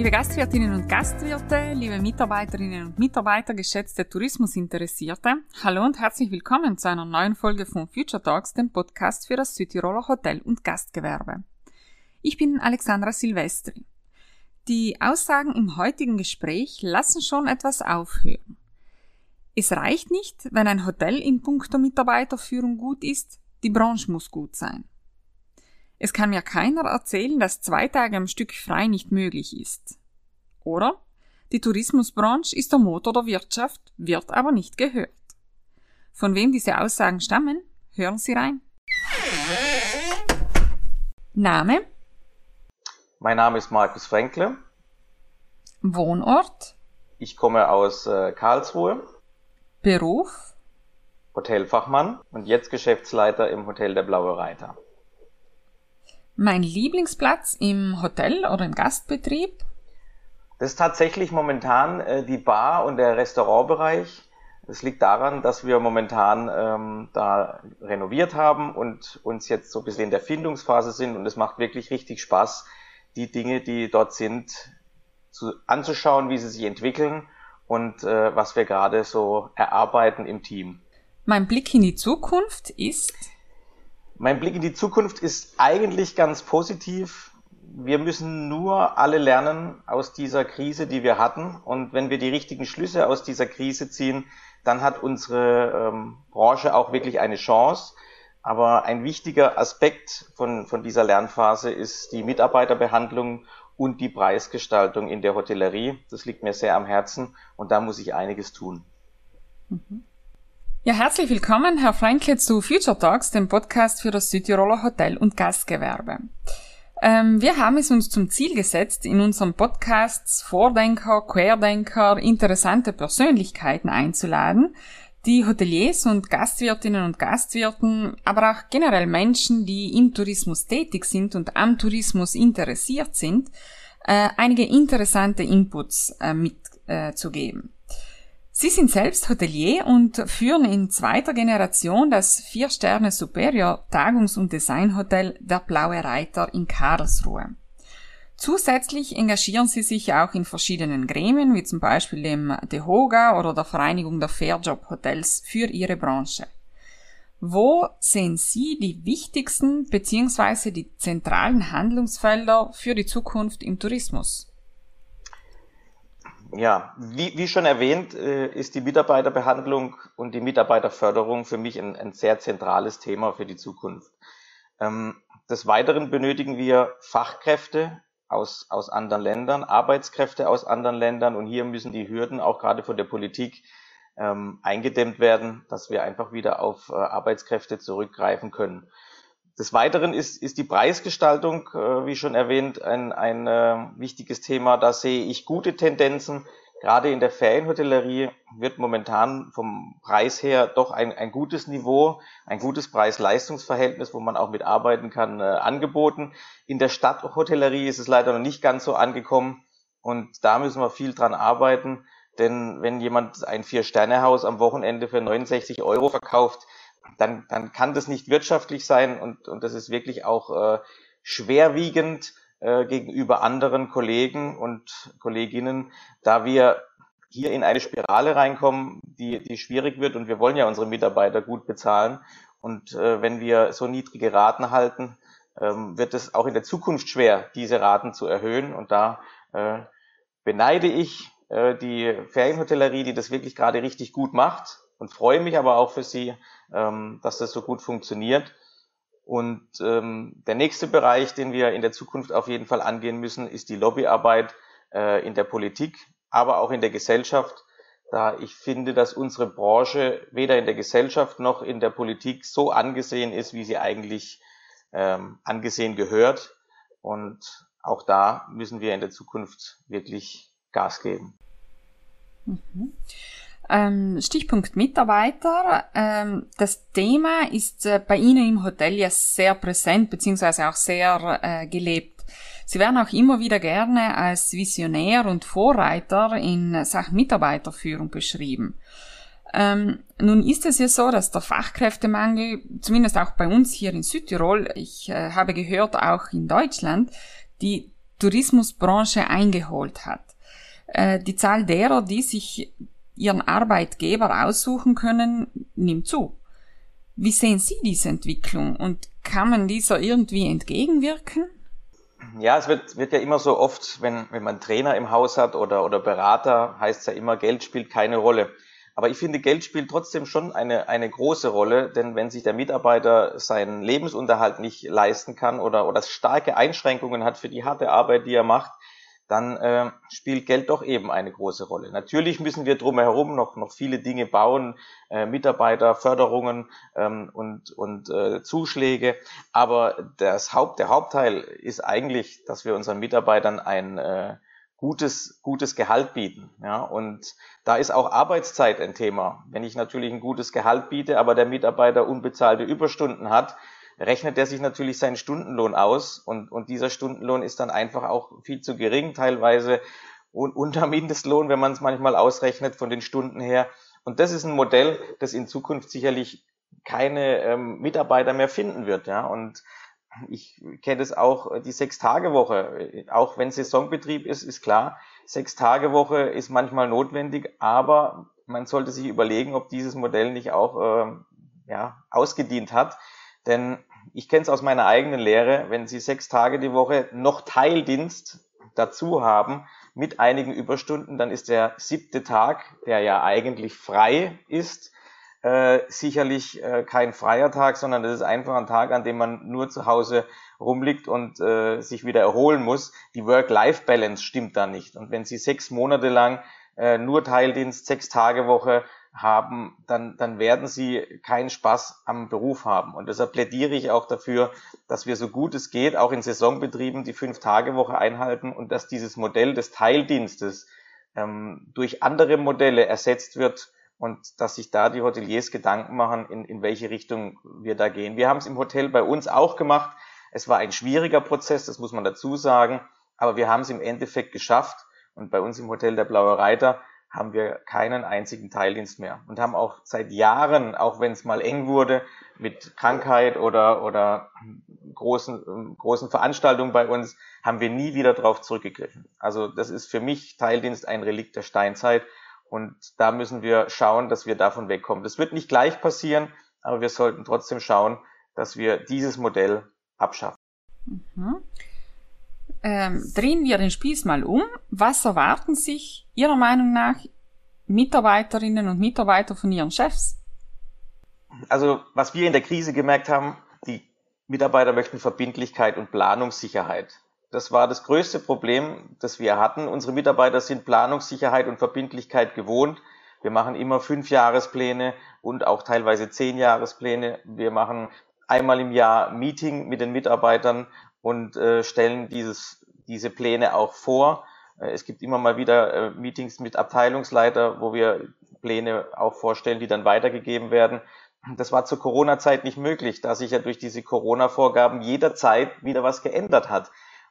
Liebe Gastwirtinnen und Gastwirte, liebe Mitarbeiterinnen und Mitarbeiter, geschätzte Tourismusinteressierte, hallo und herzlich willkommen zu einer neuen Folge von Future Talks, dem Podcast für das Südtiroler Hotel- und Gastgewerbe. Ich bin Alexandra Silvestri. Die Aussagen im heutigen Gespräch lassen schon etwas aufhören. Es reicht nicht, wenn ein Hotel in puncto Mitarbeiterführung gut ist, die Branche muss gut sein. Es kann mir keiner erzählen, dass zwei Tage am Stück frei nicht möglich ist. Oder? Die Tourismusbranche ist der Motor der Wirtschaft, wird aber nicht gehört. Von wem diese Aussagen stammen? Hören Sie rein. Name? Mein Name ist Markus Fränkle. Wohnort? Ich komme aus äh, Karlsruhe. Beruf? Hotelfachmann und jetzt Geschäftsleiter im Hotel der Blaue Reiter. Mein Lieblingsplatz im Hotel oder im Gastbetrieb? Das ist tatsächlich momentan äh, die Bar und der Restaurantbereich. Das liegt daran, dass wir momentan ähm, da renoviert haben und uns jetzt so ein bisschen in der Findungsphase sind und es macht wirklich richtig Spaß, die Dinge, die dort sind, zu, anzuschauen, wie sie sich entwickeln und äh, was wir gerade so erarbeiten im Team. Mein Blick in die Zukunft ist? Mein Blick in die Zukunft ist eigentlich ganz positiv. Wir müssen nur alle lernen aus dieser Krise, die wir hatten. Und wenn wir die richtigen Schlüsse aus dieser Krise ziehen, dann hat unsere ähm, Branche auch wirklich eine Chance. Aber ein wichtiger Aspekt von, von dieser Lernphase ist die Mitarbeiterbehandlung und die Preisgestaltung in der Hotellerie. Das liegt mir sehr am Herzen und da muss ich einiges tun. Mhm. Ja, herzlich willkommen, Herr Franke, zu Future Talks, dem Podcast für das Südtiroler Hotel- und Gastgewerbe. Ähm, wir haben es uns zum Ziel gesetzt, in unserem Podcasts Vordenker, Querdenker, interessante Persönlichkeiten einzuladen, die Hoteliers und Gastwirtinnen und Gastwirten, aber auch generell Menschen, die im Tourismus tätig sind und am Tourismus interessiert sind, äh, einige interessante Inputs äh, mitzugeben. Äh, Sie sind selbst Hotelier und führen in zweiter Generation das Vier-Sterne Superior Tagungs- und Designhotel Der Blaue Reiter in Karlsruhe. Zusätzlich engagieren sie sich auch in verschiedenen Gremien, wie zum Beispiel dem DEHOGA oder der Vereinigung der Fairjob Hotels für ihre Branche. Wo sehen Sie die wichtigsten bzw. die zentralen Handlungsfelder für die Zukunft im Tourismus? Ja, wie, wie schon erwähnt, äh, ist die Mitarbeiterbehandlung und die Mitarbeiterförderung für mich ein, ein sehr zentrales Thema für die Zukunft. Ähm, des Weiteren benötigen wir Fachkräfte aus, aus anderen Ländern, Arbeitskräfte aus anderen Ländern und hier müssen die Hürden auch gerade von der Politik ähm, eingedämmt werden, dass wir einfach wieder auf äh, Arbeitskräfte zurückgreifen können. Des Weiteren ist, ist die Preisgestaltung, äh, wie schon erwähnt, ein, ein äh, wichtiges Thema. Da sehe ich gute Tendenzen. Gerade in der Ferienhotellerie wird momentan vom Preis her doch ein, ein gutes Niveau, ein gutes Preis-Leistungs-Verhältnis, wo man auch mit arbeiten kann, äh, angeboten. In der Stadthotellerie ist es leider noch nicht ganz so angekommen und da müssen wir viel dran arbeiten. Denn wenn jemand ein Vier-Sterne-Haus am Wochenende für 69 Euro verkauft, dann, dann kann das nicht wirtschaftlich sein und, und das ist wirklich auch äh, schwerwiegend äh, gegenüber anderen Kollegen und Kolleginnen, da wir hier in eine Spirale reinkommen, die, die schwierig wird und wir wollen ja unsere Mitarbeiter gut bezahlen. Und äh, wenn wir so niedrige Raten halten, ähm, wird es auch in der Zukunft schwer, diese Raten zu erhöhen. Und da äh, beneide ich äh, die Ferienhotellerie, die das wirklich gerade richtig gut macht und freue mich aber auch für sie, ähm, dass das so gut funktioniert. Und ähm, der nächste Bereich, den wir in der Zukunft auf jeden Fall angehen müssen, ist die Lobbyarbeit äh, in der Politik, aber auch in der Gesellschaft, da ich finde, dass unsere Branche weder in der Gesellschaft noch in der Politik so angesehen ist, wie sie eigentlich ähm, angesehen gehört. Und auch da müssen wir in der Zukunft wirklich Gas geben. Mhm. Ähm, Stichpunkt Mitarbeiter. Ähm, das Thema ist äh, bei Ihnen im Hotel ja sehr präsent beziehungsweise auch sehr äh, gelebt. Sie werden auch immer wieder gerne als Visionär und Vorreiter in Sachen Mitarbeiterführung beschrieben. Ähm, nun ist es ja so, dass der Fachkräftemangel, zumindest auch bei uns hier in Südtirol, ich äh, habe gehört auch in Deutschland, die Tourismusbranche eingeholt hat. Äh, die Zahl derer, die sich ihren Arbeitgeber aussuchen können, nimmt zu. Wie sehen Sie diese Entwicklung und kann man dieser irgendwie entgegenwirken? Ja, es wird, wird ja immer so oft, wenn, wenn man Trainer im Haus hat oder, oder Berater, heißt es ja immer, Geld spielt keine Rolle. Aber ich finde, Geld spielt trotzdem schon eine, eine große Rolle, denn wenn sich der Mitarbeiter seinen Lebensunterhalt nicht leisten kann oder, oder starke Einschränkungen hat für die harte Arbeit, die er macht, dann äh, spielt Geld doch eben eine große Rolle. Natürlich müssen wir drumherum noch, noch viele Dinge bauen, äh, Mitarbeiterförderungen ähm, und, und äh, Zuschläge, aber das Haupt, der Hauptteil ist eigentlich, dass wir unseren Mitarbeitern ein äh, gutes, gutes Gehalt bieten. Ja, und da ist auch Arbeitszeit ein Thema. Wenn ich natürlich ein gutes Gehalt biete, aber der Mitarbeiter unbezahlte Überstunden hat, rechnet er sich natürlich seinen Stundenlohn aus und, und dieser Stundenlohn ist dann einfach auch viel zu gering, teilweise unter Mindestlohn, wenn man es manchmal ausrechnet von den Stunden her. Und das ist ein Modell, das in Zukunft sicherlich keine ähm, Mitarbeiter mehr finden wird. Ja? Und ich kenne es auch, die Sechs-Tage-Woche, auch wenn Saisonbetrieb ist, ist klar, Sechs-Tage-Woche ist manchmal notwendig, aber man sollte sich überlegen, ob dieses Modell nicht auch äh, ja, ausgedient hat. Denn ich kenne es aus meiner eigenen Lehre, wenn Sie sechs Tage die Woche noch Teildienst dazu haben mit einigen Überstunden, dann ist der siebte Tag, der ja eigentlich frei ist, äh, sicherlich äh, kein freier Tag, sondern das ist einfach ein Tag, an dem man nur zu Hause rumliegt und äh, sich wieder erholen muss. Die Work-Life-Balance stimmt da nicht. Und wenn Sie sechs Monate lang äh, nur Teildienst, sechs Tage Woche haben, dann, dann werden sie keinen Spaß am Beruf haben. Und deshalb plädiere ich auch dafür, dass wir so gut es geht, auch in Saisonbetrieben die Fünf-Tage-Woche einhalten und dass dieses Modell des Teildienstes ähm, durch andere Modelle ersetzt wird, und dass sich da die Hoteliers Gedanken machen, in, in welche Richtung wir da gehen. Wir haben es im Hotel bei uns auch gemacht. Es war ein schwieriger Prozess, das muss man dazu sagen, aber wir haben es im Endeffekt geschafft. Und bei uns im Hotel der Blaue Reiter haben wir keinen einzigen Teildienst mehr und haben auch seit Jahren, auch wenn es mal eng wurde, mit Krankheit oder, oder großen, großen Veranstaltungen bei uns, haben wir nie wieder darauf zurückgegriffen. Also das ist für mich Teildienst ein Relikt der Steinzeit und da müssen wir schauen, dass wir davon wegkommen. Das wird nicht gleich passieren, aber wir sollten trotzdem schauen, dass wir dieses Modell abschaffen. Mhm. Ähm, drehen wir den Spieß mal um. Was erwarten sich Ihrer Meinung nach Mitarbeiterinnen und Mitarbeiter von Ihren Chefs? Also, was wir in der Krise gemerkt haben, die Mitarbeiter möchten Verbindlichkeit und Planungssicherheit. Das war das größte Problem, das wir hatten. Unsere Mitarbeiter sind Planungssicherheit und Verbindlichkeit gewohnt. Wir machen immer fünf Jahrespläne und auch teilweise zehn Jahrespläne. Wir machen einmal im Jahr Meeting mit den Mitarbeitern und äh, stellen dieses, diese Pläne auch vor. Äh, es gibt immer mal wieder äh, Meetings mit Abteilungsleiter, wo wir Pläne auch vorstellen, die dann weitergegeben werden. Das war zur Corona-Zeit nicht möglich, da sich ja durch diese Corona-Vorgaben jederzeit wieder was geändert hat.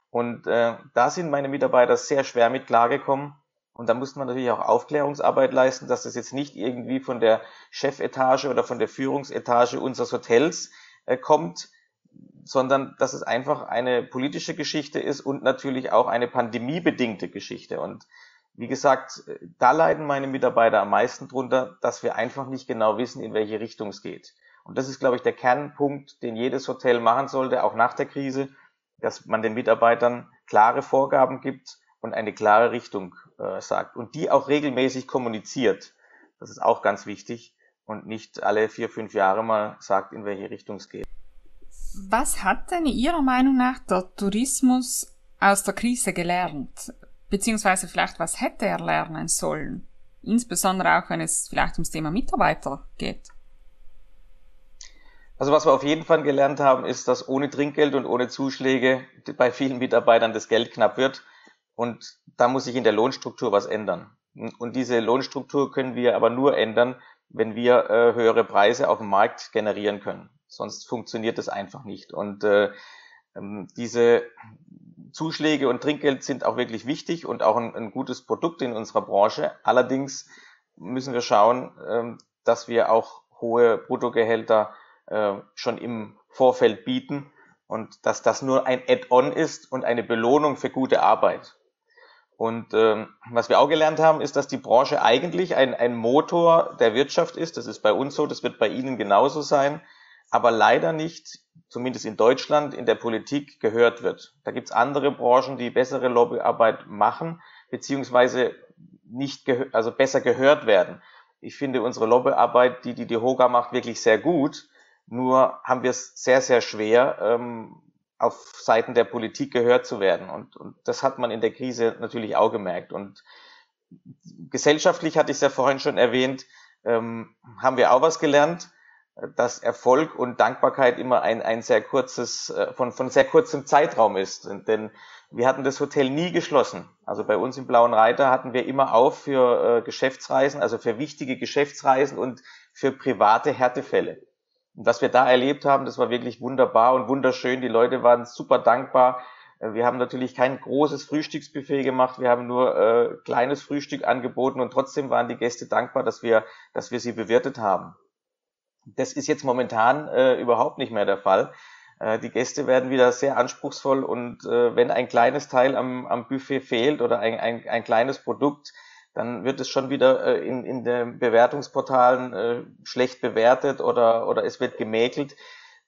Und äh, da sind meine Mitarbeiter sehr schwer mit klargekommen. Und da musste man natürlich auch Aufklärungsarbeit leisten, dass das jetzt nicht irgendwie von der Chefetage oder von der Führungsetage unseres Hotels äh, kommt, sondern dass es einfach eine politische Geschichte ist und natürlich auch eine pandemiebedingte Geschichte. Und wie gesagt, da leiden meine Mitarbeiter am meisten drunter, dass wir einfach nicht genau wissen, in welche Richtung es geht. Und das ist, glaube ich, der Kernpunkt, den jedes Hotel machen sollte, auch nach der Krise, dass man den Mitarbeitern klare Vorgaben gibt und eine klare Richtung äh, sagt und die auch regelmäßig kommuniziert. Das ist auch ganz wichtig und nicht alle vier, fünf Jahre mal sagt, in welche Richtung es geht. Was hat denn Ihrer Meinung nach der Tourismus aus der Krise gelernt? Beziehungsweise vielleicht, was hätte er lernen sollen? Insbesondere auch, wenn es vielleicht ums Thema Mitarbeiter geht. Also was wir auf jeden Fall gelernt haben, ist, dass ohne Trinkgeld und ohne Zuschläge bei vielen Mitarbeitern das Geld knapp wird. Und da muss sich in der Lohnstruktur was ändern. Und diese Lohnstruktur können wir aber nur ändern, wenn wir äh, höhere Preise auf dem Markt generieren können. Sonst funktioniert das einfach nicht. Und äh, ähm, diese Zuschläge und Trinkgeld sind auch wirklich wichtig und auch ein, ein gutes Produkt in unserer Branche. Allerdings müssen wir schauen, äh, dass wir auch hohe Bruttogehälter äh, schon im Vorfeld bieten und dass das nur ein Add-on ist und eine Belohnung für gute Arbeit. Und ähm, was wir auch gelernt haben, ist, dass die Branche eigentlich ein, ein Motor der Wirtschaft ist. Das ist bei uns so, das wird bei Ihnen genauso sein, aber leider nicht, zumindest in Deutschland, in der Politik gehört wird. Da gibt's andere Branchen, die bessere Lobbyarbeit machen, beziehungsweise nicht also besser gehört werden. Ich finde unsere Lobbyarbeit, die die DEHOGA macht, wirklich sehr gut. Nur haben wir es sehr, sehr schwer, ähm, auf Seiten der Politik gehört zu werden. Und, und das hat man in der Krise natürlich auch gemerkt. Und gesellschaftlich hatte ich es ja vorhin schon erwähnt, ähm, haben wir auch was gelernt, dass Erfolg und Dankbarkeit immer ein, ein sehr kurzes, äh, von, von sehr kurzem Zeitraum ist. Denn wir hatten das Hotel nie geschlossen. Also bei uns im Blauen Reiter hatten wir immer auf für äh, Geschäftsreisen, also für wichtige Geschäftsreisen und für private Härtefälle. Und was wir da erlebt haben, das war wirklich wunderbar und wunderschön. Die Leute waren super dankbar. Äh, wir haben natürlich kein großes Frühstücksbuffet gemacht. Wir haben nur äh, kleines Frühstück angeboten und trotzdem waren die Gäste dankbar, dass wir, dass wir sie bewirtet haben. Das ist jetzt momentan äh, überhaupt nicht mehr der Fall. Äh, die Gäste werden wieder sehr anspruchsvoll und äh, wenn ein kleines Teil am, am Buffet fehlt oder ein, ein, ein kleines Produkt, dann wird es schon wieder äh, in, in den Bewertungsportalen äh, schlecht bewertet oder, oder es wird gemäkelt.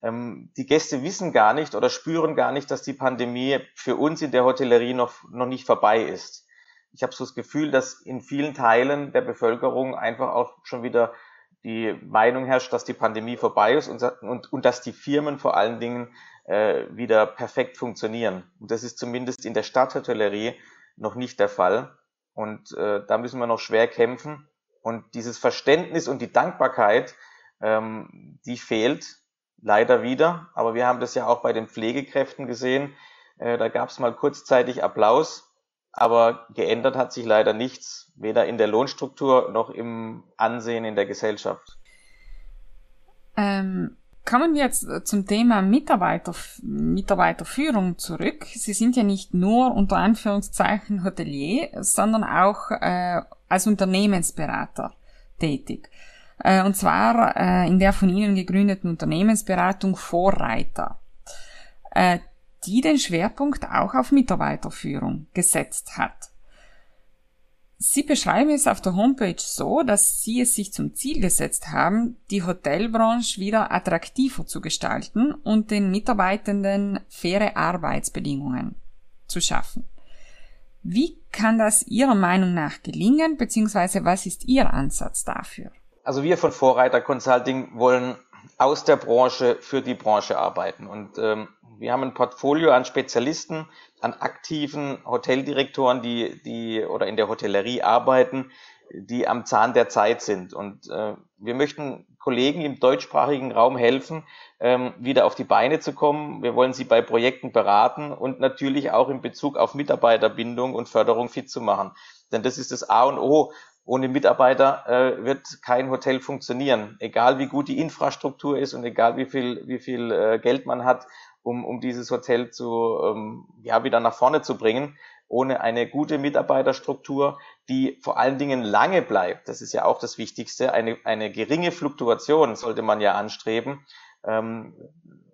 Ähm, die Gäste wissen gar nicht oder spüren gar nicht, dass die Pandemie für uns in der Hotellerie noch, noch nicht vorbei ist. Ich habe so das Gefühl, dass in vielen Teilen der Bevölkerung einfach auch schon wieder die Meinung herrscht, dass die Pandemie vorbei ist und, und, und dass die Firmen vor allen Dingen äh, wieder perfekt funktionieren. Und das ist zumindest in der Stadthotellerie noch nicht der Fall. Und äh, da müssen wir noch schwer kämpfen. Und dieses Verständnis und die Dankbarkeit, ähm, die fehlt leider wieder. Aber wir haben das ja auch bei den Pflegekräften gesehen. Äh, da gab es mal kurzzeitig Applaus, aber geändert hat sich leider nichts, weder in der Lohnstruktur noch im Ansehen in der Gesellschaft. Ähm, Kommen wir jetzt äh, zum Thema Mitarbeiter, Mitarbeiterführung zurück. Sie sind ja nicht nur unter Anführungszeichen Hotelier, sondern auch äh, als Unternehmensberater tätig. Äh, und zwar äh, in der von Ihnen gegründeten Unternehmensberatung Vorreiter, äh, die den Schwerpunkt auch auf Mitarbeiterführung gesetzt hat. Sie beschreiben es auf der Homepage so, dass Sie es sich zum Ziel gesetzt haben, die Hotelbranche wieder attraktiver zu gestalten und den Mitarbeitenden faire Arbeitsbedingungen zu schaffen. Wie kann das Ihrer Meinung nach gelingen, beziehungsweise was ist Ihr Ansatz dafür? Also wir von Vorreiter Consulting wollen aus der Branche für die Branche arbeiten und ähm, wir haben ein Portfolio an Spezialisten, an aktiven Hoteldirektoren, die, die oder in der Hotellerie arbeiten, die am Zahn der Zeit sind. Und äh, wir möchten Kollegen im deutschsprachigen Raum helfen, ähm, wieder auf die Beine zu kommen. Wir wollen sie bei Projekten beraten und natürlich auch in Bezug auf Mitarbeiterbindung und Förderung fit zu machen. Denn das ist das A und O. Ohne Mitarbeiter äh, wird kein Hotel funktionieren. Egal wie gut die Infrastruktur ist und egal wie viel, wie viel äh, Geld man hat, um, um dieses Hotel zu, ähm, ja, wieder nach vorne zu bringen. Ohne eine gute Mitarbeiterstruktur, die vor allen Dingen lange bleibt, das ist ja auch das Wichtigste, eine, eine geringe Fluktuation sollte man ja anstreben, ähm,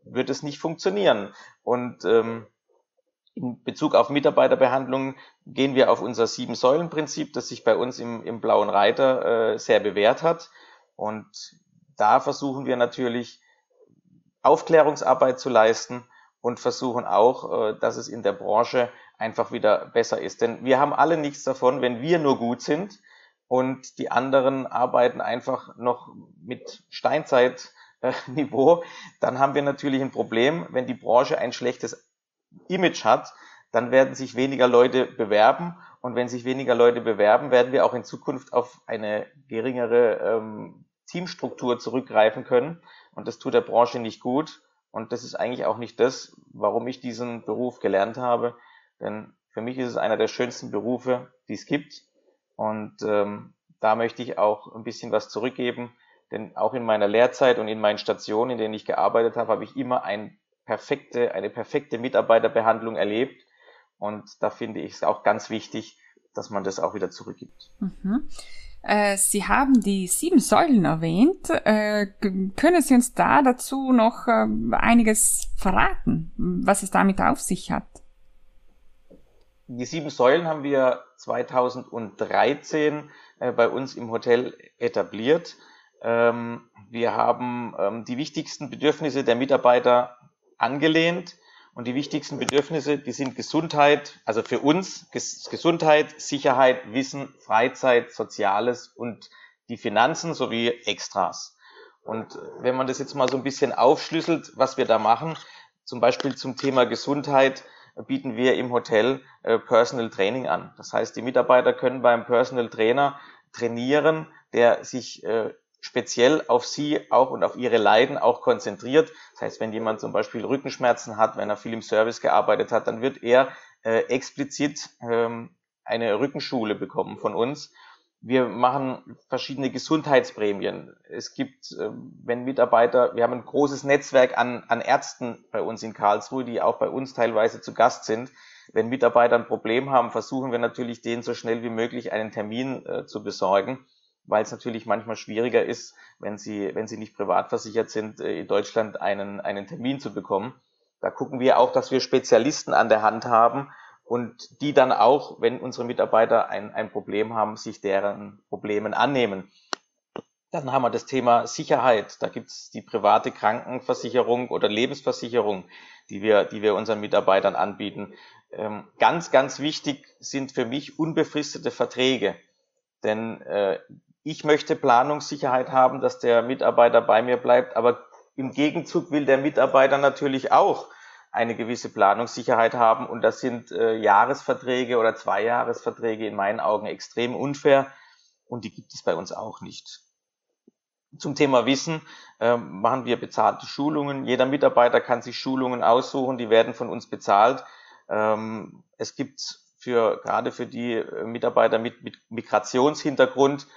wird es nicht funktionieren. Und ähm, in Bezug auf Mitarbeiterbehandlung gehen wir auf unser Sieben-Säulen-Prinzip, das sich bei uns im, im Blauen Reiter äh, sehr bewährt hat. Und da versuchen wir natürlich Aufklärungsarbeit zu leisten und versuchen auch, äh, dass es in der Branche einfach wieder besser ist. Denn wir haben alle nichts davon, wenn wir nur gut sind und die anderen arbeiten einfach noch mit Steinzeitniveau, dann haben wir natürlich ein Problem. Wenn die Branche ein schlechtes Image hat, dann werden sich weniger Leute bewerben und wenn sich weniger Leute bewerben, werden wir auch in Zukunft auf eine geringere ähm, Teamstruktur zurückgreifen können und das tut der Branche nicht gut. Und das ist eigentlich auch nicht das, warum ich diesen Beruf gelernt habe. Denn für mich ist es einer der schönsten Berufe, die es gibt. Und ähm, da möchte ich auch ein bisschen was zurückgeben. Denn auch in meiner Lehrzeit und in meinen Stationen, in denen ich gearbeitet habe, habe ich immer ein perfekte, eine perfekte Mitarbeiterbehandlung erlebt. Und da finde ich es auch ganz wichtig, dass man das auch wieder zurückgibt. Mhm. Äh, Sie haben die sieben Säulen erwähnt. Äh, können Sie uns da dazu noch äh, einiges verraten, was es damit auf sich hat? Die sieben Säulen haben wir 2013 bei uns im Hotel etabliert. Ähm, wir haben ähm, die wichtigsten Bedürfnisse der Mitarbeiter angelehnt und die wichtigsten Bedürfnisse, die sind Gesundheit, also für uns Gesundheit, Sicherheit, Wissen, Freizeit, Soziales und die Finanzen sowie Extras. Und wenn man das jetzt mal so ein bisschen aufschlüsselt, was wir da machen, zum Beispiel zum Thema Gesundheit, bieten wir im Hotel äh, Personal Training an. Das heißt, die Mitarbeiter können beim Personal Trainer trainieren, der sich äh, speziell auf sie auch und auf ihre Leiden auch konzentriert. Das heißt, wenn jemand zum Beispiel Rückenschmerzen hat, wenn er viel im Service gearbeitet hat, dann wird er äh, explizit ähm, eine Rückenschule bekommen von uns. Wir machen verschiedene Gesundheitsprämien. Es gibt, äh, wenn Mitarbeiter, wir haben ein großes Netzwerk an, an Ärzten bei uns in Karlsruhe, die auch bei uns teilweise zu Gast sind. Wenn Mitarbeiter ein Problem haben, versuchen wir natürlich, denen so schnell wie möglich einen Termin äh, zu besorgen weil es natürlich manchmal schwieriger ist, wenn sie, wenn sie nicht privat versichert sind, äh, in Deutschland einen, einen Termin zu bekommen. Da gucken wir auch, dass wir Spezialisten an der Hand haben und die dann auch, wenn unsere Mitarbeiter ein, ein Problem haben, sich deren Problemen annehmen. Dann haben wir das Thema Sicherheit. Da gibt es die private Krankenversicherung oder Lebensversicherung, die wir, die wir unseren Mitarbeitern anbieten. Ähm, ganz, ganz wichtig sind für mich unbefristete Verträge. Denn äh, ich möchte Planungssicherheit haben, dass der Mitarbeiter bei mir bleibt, aber im Gegenzug will der Mitarbeiter natürlich auch eine gewisse Planungssicherheit haben und das sind äh, Jahresverträge oder Zweijahresverträge in meinen Augen extrem unfair und die gibt es bei uns auch nicht. Zum Thema Wissen äh, machen wir bezahlte Schulungen. Jeder Mitarbeiter kann sich Schulungen aussuchen, die werden von uns bezahlt. Ähm, es gibt für gerade für die Mitarbeiter mit, mit Migrationshintergrund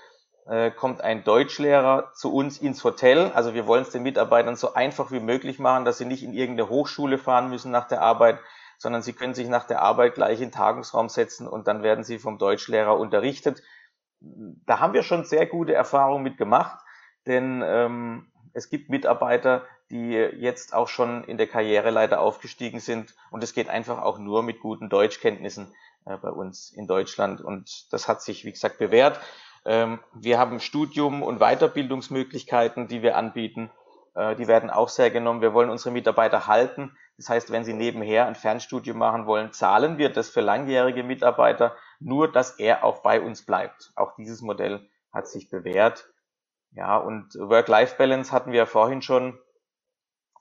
äh, kommt ein Deutschlehrer zu uns ins Hotel. Also wir wollen es den Mitarbeitern so einfach wie möglich machen, dass sie nicht in irgendeine Hochschule fahren müssen nach der Arbeit, sondern sie können sich nach der Arbeit gleich in den Tagungsraum setzen und dann werden sie vom Deutschlehrer unterrichtet. Da haben wir schon sehr gute Erfahrungen mit gemacht, denn ähm, es gibt Mitarbeiter, die jetzt auch schon in der Karriereleiter aufgestiegen sind und es geht einfach auch nur mit guten Deutschkenntnissen äh, bei uns in Deutschland und das hat sich, wie gesagt, bewährt. Ähm, wir haben Studium und Weiterbildungsmöglichkeiten, die wir anbieten. Äh, die werden auch sehr genommen. Wir wollen unsere Mitarbeiter halten. Das heißt, wenn sie nebenher ein Fernstudium machen wollen, zahlen wir das für langjährige Mitarbeiter, nur dass er auch bei uns bleibt. Auch dieses Modell hat sich bewährt. Ja, und Work-Life-Balance hatten wir vorhin schon.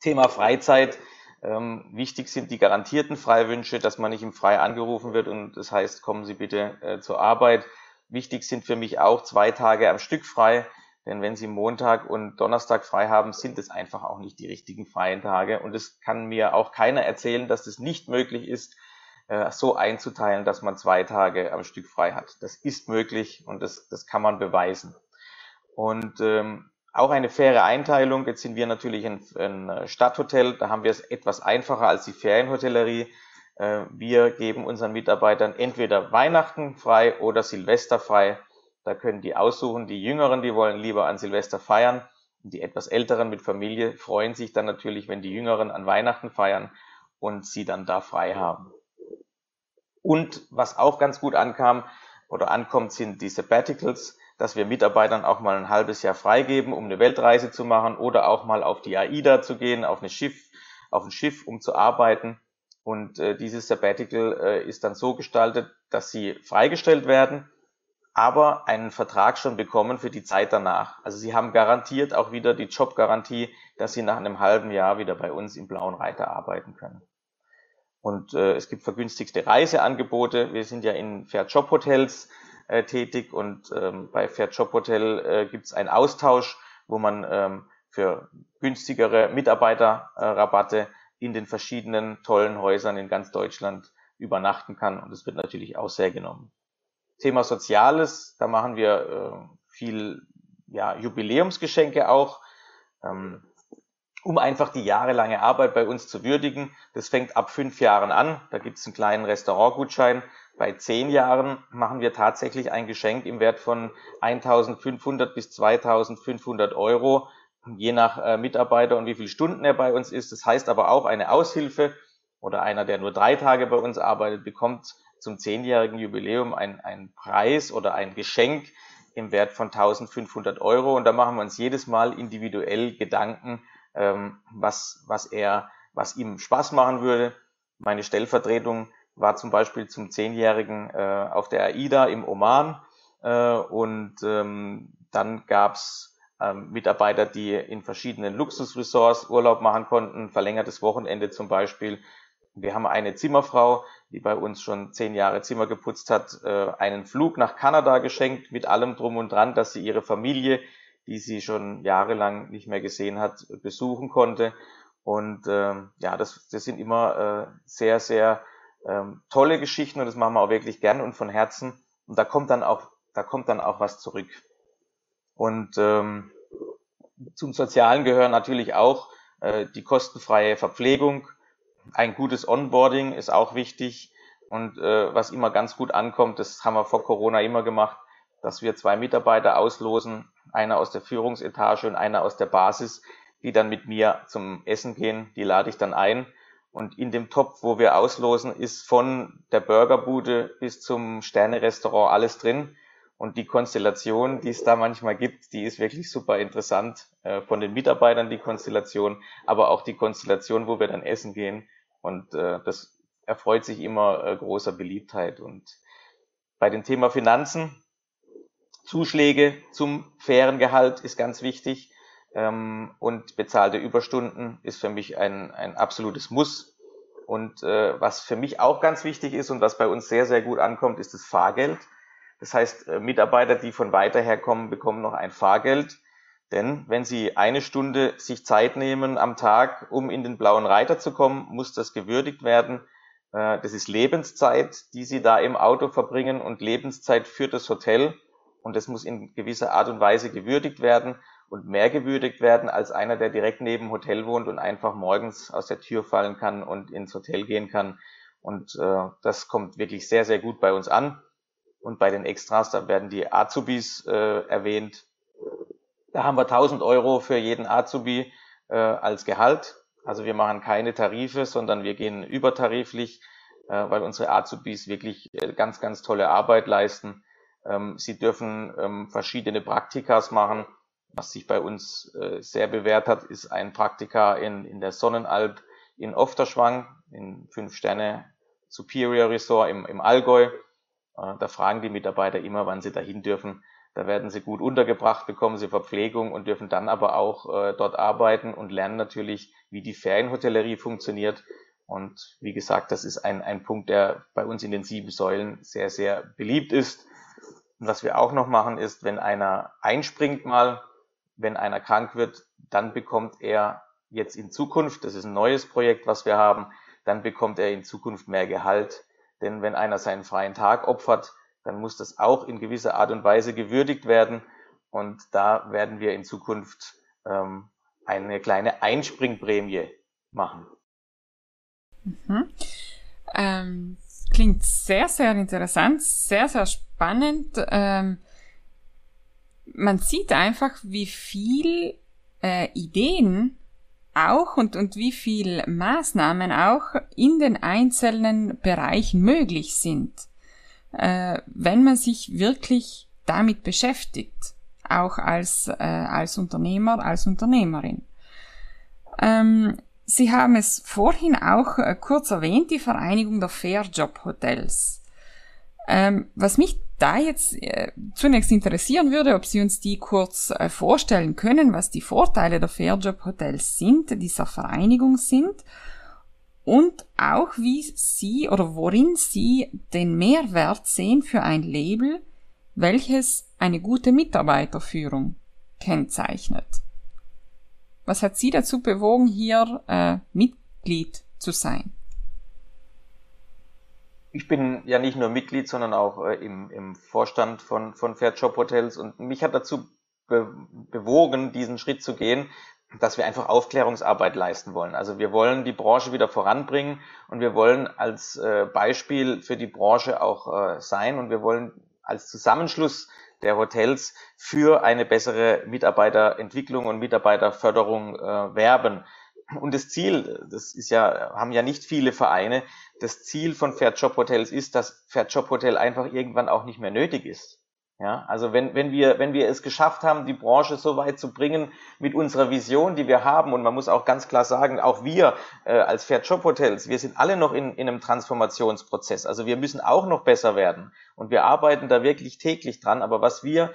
Thema Freizeit. Ähm, wichtig sind die garantierten Freiwünsche, dass man nicht im Frei angerufen wird und das heißt, kommen Sie bitte äh, zur Arbeit. Wichtig sind für mich auch zwei Tage am Stück frei, denn wenn Sie Montag und Donnerstag frei haben, sind es einfach auch nicht die richtigen freien Tage. Und es kann mir auch keiner erzählen, dass es nicht möglich ist, äh, so einzuteilen, dass man zwei Tage am Stück frei hat. Das ist möglich und das, das kann man beweisen. Und ähm, auch eine faire Einteilung. Jetzt sind wir natürlich ein, ein Stadthotel, da haben wir es etwas einfacher als die Ferienhotellerie. Äh, wir geben unseren Mitarbeitern entweder Weihnachten frei oder Silvester frei. Da können die aussuchen. Die Jüngeren, die wollen lieber an Silvester feiern. Die etwas Älteren mit Familie freuen sich dann natürlich, wenn die Jüngeren an Weihnachten feiern und sie dann da frei haben. Und was auch ganz gut ankam oder ankommt, sind die Sabbaticals, dass wir Mitarbeitern auch mal ein halbes Jahr freigeben, um eine Weltreise zu machen oder auch mal auf die AIDA zu gehen, auf, eine Schiff, auf ein Schiff, um zu arbeiten. Und äh, dieses Sabbatical äh, ist dann so gestaltet, dass sie freigestellt werden, aber einen Vertrag schon bekommen für die Zeit danach. Also sie haben garantiert auch wieder die Jobgarantie, dass sie nach einem halben Jahr wieder bei uns im Blauen Reiter arbeiten können. Und äh, es gibt vergünstigte Reiseangebote. Wir sind ja in Fair Job Hotels äh, tätig und ähm, bei Fair Job Hotel äh, gibt es einen Austausch, wo man ähm, für günstigere Mitarbeiterrabatte in den verschiedenen tollen Häusern in ganz Deutschland übernachten kann. Und es wird natürlich auch sehr genommen. Thema Soziales, da machen wir äh, viel ja, Jubiläumsgeschenke auch, ähm, um einfach die jahrelange Arbeit bei uns zu würdigen. Das fängt ab fünf Jahren an. Da gibt es einen kleinen Restaurantgutschein. bei zehn Jahren machen wir tatsächlich ein Geschenk im Wert von 1500 bis 2500 Euro, je nach äh, Mitarbeiter und wie viele Stunden er bei uns ist. Das heißt aber auch eine Aushilfe oder einer, der nur drei Tage bei uns arbeitet, bekommt zum zehnjährigen Jubiläum ein, ein Preis oder ein Geschenk im Wert von 1500 Euro. Und da machen wir uns jedes Mal individuell Gedanken, ähm, was, was er, was ihm Spaß machen würde. Meine Stellvertretung war zum Beispiel zum Zehnjährigen äh, auf der AIDA im Oman. Äh, und ähm, dann gab's ähm, Mitarbeiter, die in verschiedenen Luxusresorts Urlaub machen konnten, verlängertes Wochenende zum Beispiel. Wir haben eine Zimmerfrau, die bei uns schon zehn Jahre Zimmer geputzt hat, äh, einen Flug nach Kanada geschenkt mit allem drum und dran, dass sie ihre Familie, die sie schon jahrelang nicht mehr gesehen hat, besuchen konnte. Und ähm, ja, das, das sind immer äh, sehr, sehr ähm, tolle Geschichten und das machen wir auch wirklich gern und von Herzen. Und da kommt dann auch, da kommt dann auch was zurück. Und ähm, zum Sozialen gehören natürlich auch äh, die kostenfreie Verpflegung, ein gutes Onboarding ist auch wichtig und äh, was immer ganz gut ankommt, das haben wir vor Corona immer gemacht, dass wir zwei Mitarbeiter auslosen, einer aus der Führungsetage und einer aus der Basis, die dann mit mir zum Essen gehen, die lade ich dann ein. Und in dem Topf, wo wir auslosen, ist von der Burgerbude bis zum Sterne-Restaurant alles drin. Und die Konstellation, die es da manchmal gibt, die ist wirklich super interessant. Äh, von den Mitarbeitern die Konstellation, aber auch die Konstellation, wo wir dann essen gehen. Und äh, das erfreut sich immer äh, großer Beliebtheit. Und bei dem Thema Finanzen, Zuschläge zum fairen Gehalt ist ganz wichtig. Ähm, und bezahlte Überstunden ist für mich ein, ein absolutes Muss. Und äh, was für mich auch ganz wichtig ist und was bei uns sehr, sehr gut ankommt, ist das Fahrgeld. Das heißt, äh, Mitarbeiter, die von weiter her kommen, bekommen noch ein Fahrgeld. Denn wenn Sie eine Stunde sich Zeit nehmen am Tag, um in den blauen Reiter zu kommen, muss das gewürdigt werden. Äh, das ist Lebenszeit, die Sie da im Auto verbringen und Lebenszeit für das Hotel. Und das muss in gewisser Art und Weise gewürdigt werden und mehr gewürdigt werden als einer, der direkt neben Hotel wohnt und einfach morgens aus der Tür fallen kann und ins Hotel gehen kann. Und äh, das kommt wirklich sehr, sehr gut bei uns an. Und bei den Extras, da werden die Azubis äh, erwähnt, da haben wir 1000 Euro für jeden Azubi äh, als Gehalt. Also wir machen keine Tarife, sondern wir gehen übertariflich, äh, weil unsere Azubis wirklich äh, ganz, ganz tolle Arbeit leisten. Ähm, sie dürfen ähm, verschiedene Praktikas machen. Was sich bei uns äh, sehr bewährt hat, ist ein Praktika in, in der Sonnenalb in Ofterschwang, in fünf Sterne Superior Resort im, im Allgäu. Äh, da fragen die Mitarbeiter immer, wann sie dahin dürfen. Da werden sie gut untergebracht, bekommen sie Verpflegung und dürfen dann aber auch äh, dort arbeiten und lernen natürlich, wie die Ferienhotellerie funktioniert. Und wie gesagt, das ist ein, ein Punkt, der bei uns in den sieben Säulen sehr, sehr beliebt ist. Und was wir auch noch machen, ist, wenn einer einspringt mal, wenn einer krank wird, dann bekommt er jetzt in Zukunft, das ist ein neues Projekt, was wir haben, dann bekommt er in Zukunft mehr Gehalt. Denn wenn einer seinen freien Tag opfert, dann muss das auch in gewisser Art und Weise gewürdigt werden. Und da werden wir in Zukunft ähm, eine kleine Einspringprämie machen. Mhm. Ähm, klingt sehr, sehr interessant, sehr, sehr spannend. Ähm, man sieht einfach, wie viel äh, Ideen auch und, und wie viel Maßnahmen auch in den einzelnen Bereichen möglich sind äh, wenn man sich wirklich damit beschäftigt, auch als, äh, als Unternehmer, als Unternehmerin. Ähm, Sie haben es vorhin auch äh, kurz erwähnt, die Vereinigung der Fairjob Hotels. Ähm, was mich da jetzt äh, zunächst interessieren würde, ob Sie uns die kurz äh, vorstellen können, was die Vorteile der Fairjob Hotels sind, dieser Vereinigung sind und auch wie Sie oder worin Sie den Mehrwert sehen für ein Label, welches eine gute Mitarbeiterführung kennzeichnet. Was hat Sie dazu bewogen, hier äh, Mitglied zu sein? Ich bin ja nicht nur Mitglied, sondern auch äh, im, im Vorstand von, von Fairjob Hotels und mich hat dazu be bewogen, diesen Schritt zu gehen, dass wir einfach Aufklärungsarbeit leisten wollen. Also wir wollen die Branche wieder voranbringen und wir wollen als äh, Beispiel für die Branche auch äh, sein und wir wollen als Zusammenschluss der Hotels für eine bessere Mitarbeiterentwicklung und Mitarbeiterförderung äh, werben. Und das Ziel, das ist ja, haben ja nicht viele Vereine, das Ziel von Fair Job Hotels ist, dass Fair Job Hotel einfach irgendwann auch nicht mehr nötig ist. Ja, also wenn, wenn wir, wenn wir es geschafft haben, die Branche so weit zu bringen mit unserer Vision, die wir haben, und man muss auch ganz klar sagen, auch wir äh, als Fair Job Hotels, wir sind alle noch in, in einem Transformationsprozess. Also wir müssen auch noch besser werden. Und wir arbeiten da wirklich täglich dran. Aber was wir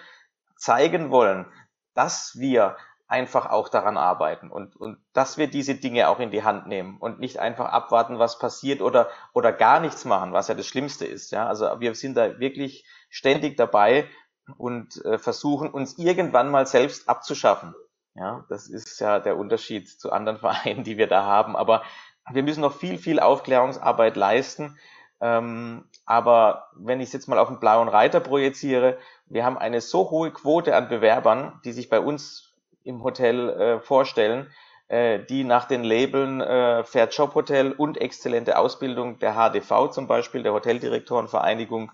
zeigen wollen, dass wir einfach auch daran arbeiten und, und dass wir diese Dinge auch in die Hand nehmen und nicht einfach abwarten, was passiert oder, oder gar nichts machen, was ja das Schlimmste ist. Ja, also wir sind da wirklich ständig dabei und äh, versuchen uns irgendwann mal selbst abzuschaffen. Ja, das ist ja der Unterschied zu anderen Vereinen, die wir da haben. Aber wir müssen noch viel, viel Aufklärungsarbeit leisten. Ähm, aber wenn ich es jetzt mal auf den blauen Reiter projiziere, wir haben eine so hohe Quote an Bewerbern, die sich bei uns im Hotel äh, vorstellen, äh, die nach den Labeln äh, Fair Job Hotel und exzellente Ausbildung der HDV zum Beispiel, der Hoteldirektorenvereinigung,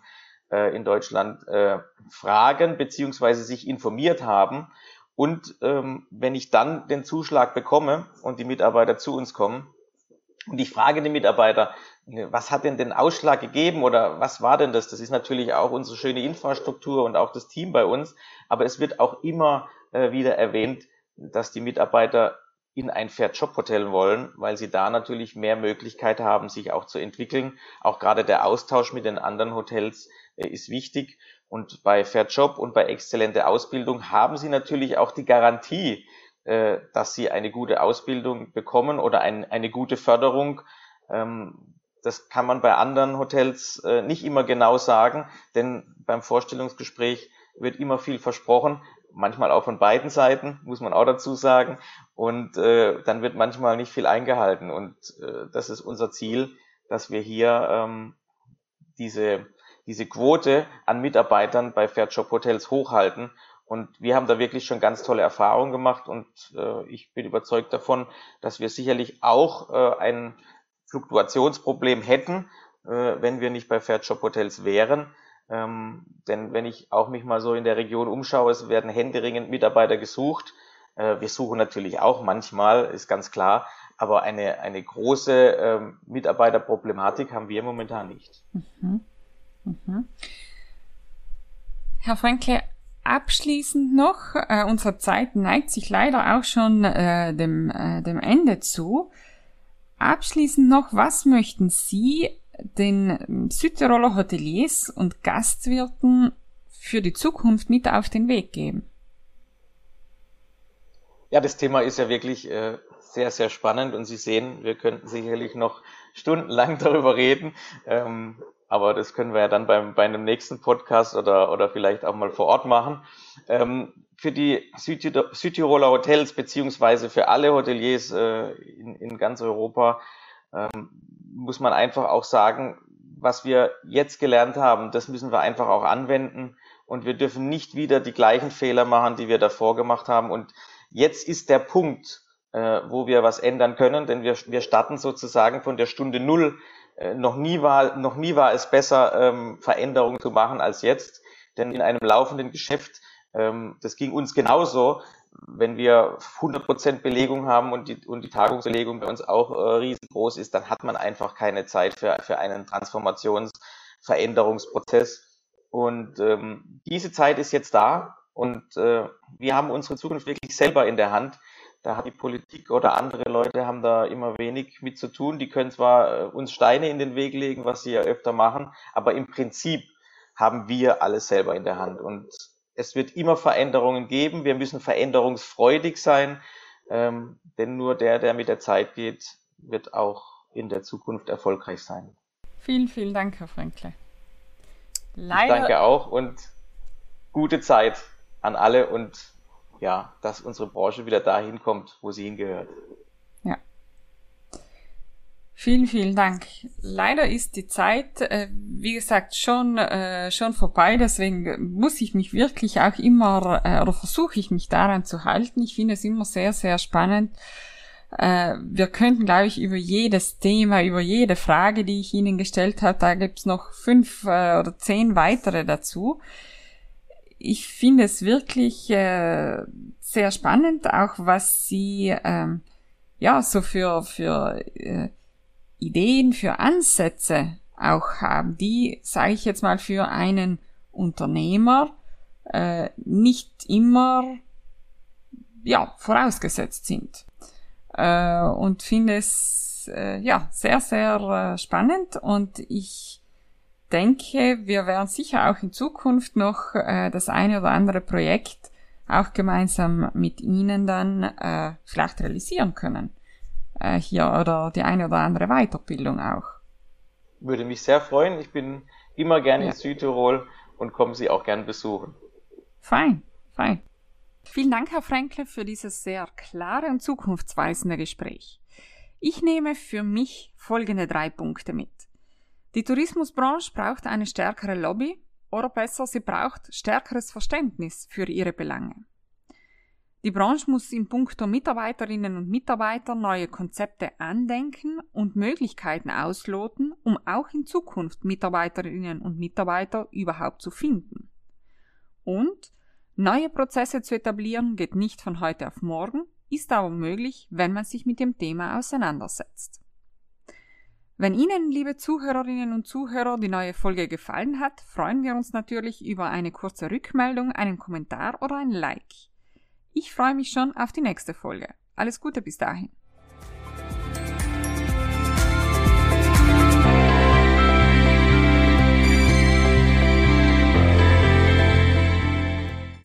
äh, in Deutschland äh, fragen beziehungsweise sich informiert haben. Und ähm, wenn ich dann den Zuschlag bekomme und die Mitarbeiter zu uns kommen und ich frage die Mitarbeiter, was hat denn den Ausschlag gegeben oder was war denn das? Das ist natürlich auch unsere schöne Infrastruktur und auch das Team bei uns, aber es wird auch immer äh, wieder erwähnt, dass die Mitarbeiter in ein Fair Job Hotel wollen, weil sie da natürlich mehr Möglichkeit haben, sich auch zu entwickeln. Auch gerade der Austausch mit den anderen Hotels äh, ist wichtig. Und bei Fair Job und bei exzellente Ausbildung haben Sie natürlich auch die Garantie, äh, dass Sie eine gute Ausbildung bekommen oder eine gute Förderung. Ähm, das kann man bei anderen Hotels äh, nicht immer genau sagen, denn beim Vorstellungsgespräch wird immer viel versprochen, manchmal auch von beiden Seiten, muss man auch dazu sagen. Und äh, dann wird manchmal nicht viel eingehalten. Und äh, das ist unser Ziel, dass wir hier ähm, diese diese Quote an Mitarbeitern bei Fairjob Hotels hochhalten. Und wir haben da wirklich schon ganz tolle Erfahrungen gemacht und äh, ich bin überzeugt davon, dass wir sicherlich auch äh, ein Fluktuationsproblem hätten, äh, wenn wir nicht bei Fairjob Hotels wären. Ähm, denn wenn ich auch mich mal so in der Region umschaue, es werden händeringend Mitarbeiter gesucht. Äh, wir suchen natürlich auch manchmal, ist ganz klar, aber eine, eine große äh, Mitarbeiterproblematik haben wir momentan nicht. Mhm. Mhm. Herr Frankle, abschließend noch, äh, unsere Zeit neigt sich leider auch schon äh, dem, äh, dem Ende zu. Abschließend noch, was möchten Sie den Südtiroler Hoteliers und Gastwirten für die Zukunft mit auf den Weg geben? Ja, das Thema ist ja wirklich äh, sehr, sehr spannend und Sie sehen, wir könnten sicherlich noch stundenlang darüber reden. Ähm, aber das können wir ja dann beim, bei einem nächsten Podcast oder, oder vielleicht auch mal vor Ort machen. Ähm, für die Südtiroler Hotels beziehungsweise für alle Hoteliers äh, in, in ganz Europa ähm, muss man einfach auch sagen, was wir jetzt gelernt haben, das müssen wir einfach auch anwenden und wir dürfen nicht wieder die gleichen Fehler machen, die wir davor gemacht haben. Und jetzt ist der Punkt, äh, wo wir was ändern können, denn wir, wir starten sozusagen von der Stunde Null äh, noch nie war, noch nie war es besser, ähm, Veränderungen zu machen als jetzt. Denn in einem laufenden Geschäft, ähm, das ging uns genauso, wenn wir 100% Belegung haben und die, und die Tagungsbelegung bei uns auch äh, riesengroß ist, dann hat man einfach keine Zeit für, für einen Transformationsveränderungsprozess. Und ähm, diese Zeit ist jetzt da und äh, wir haben unsere Zukunft wirklich selber in der Hand. Da hat die Politik oder andere Leute haben da immer wenig mit zu tun. Die können zwar äh, uns Steine in den Weg legen, was sie ja öfter machen, aber im Prinzip haben wir alles selber in der Hand. Und es wird immer Veränderungen geben. Wir müssen veränderungsfreudig sein, ähm, denn nur der, der mit der Zeit geht, wird auch in der Zukunft erfolgreich sein. Vielen, vielen Dank, Herr Frankle. Leider... Ich danke auch und gute Zeit an alle und ja, dass unsere Branche wieder dahin kommt, wo sie hingehört. Vielen, vielen Dank. Leider ist die Zeit, äh, wie gesagt, schon, äh, schon vorbei. Deswegen muss ich mich wirklich auch immer, äh, oder versuche ich mich daran zu halten. Ich finde es immer sehr, sehr spannend. Äh, wir könnten, glaube ich, über jedes Thema, über jede Frage, die ich Ihnen gestellt habe, da gibt's noch fünf äh, oder zehn weitere dazu. Ich finde es wirklich äh, sehr spannend, auch was Sie ähm, ja so für für Ideen, für Ansätze auch haben, die, sage ich jetzt mal, für einen Unternehmer äh, nicht immer ja, vorausgesetzt sind. Äh, und finde es äh, ja sehr, sehr äh, spannend und ich denke, wir werden sicher auch in Zukunft noch äh, das eine oder andere Projekt auch gemeinsam mit Ihnen dann äh, vielleicht realisieren können äh, hier oder die eine oder andere Weiterbildung auch. Würde mich sehr freuen. Ich bin immer gerne ja. in Südtirol und komme Sie auch gern besuchen. Fein, fein. Vielen Dank, Herr Fränkle, für dieses sehr klare und zukunftsweisende Gespräch. Ich nehme für mich folgende drei Punkte mit. Die Tourismusbranche braucht eine stärkere Lobby oder besser, sie braucht stärkeres Verständnis für ihre Belange. Die Branche muss in puncto Mitarbeiterinnen und Mitarbeiter neue Konzepte andenken und Möglichkeiten ausloten, um auch in Zukunft Mitarbeiterinnen und Mitarbeiter überhaupt zu finden. Und neue Prozesse zu etablieren geht nicht von heute auf morgen, ist aber möglich, wenn man sich mit dem Thema auseinandersetzt. Wenn Ihnen, liebe Zuhörerinnen und Zuhörer, die neue Folge gefallen hat, freuen wir uns natürlich über eine kurze Rückmeldung, einen Kommentar oder ein Like. Ich freue mich schon auf die nächste Folge. Alles Gute bis dahin.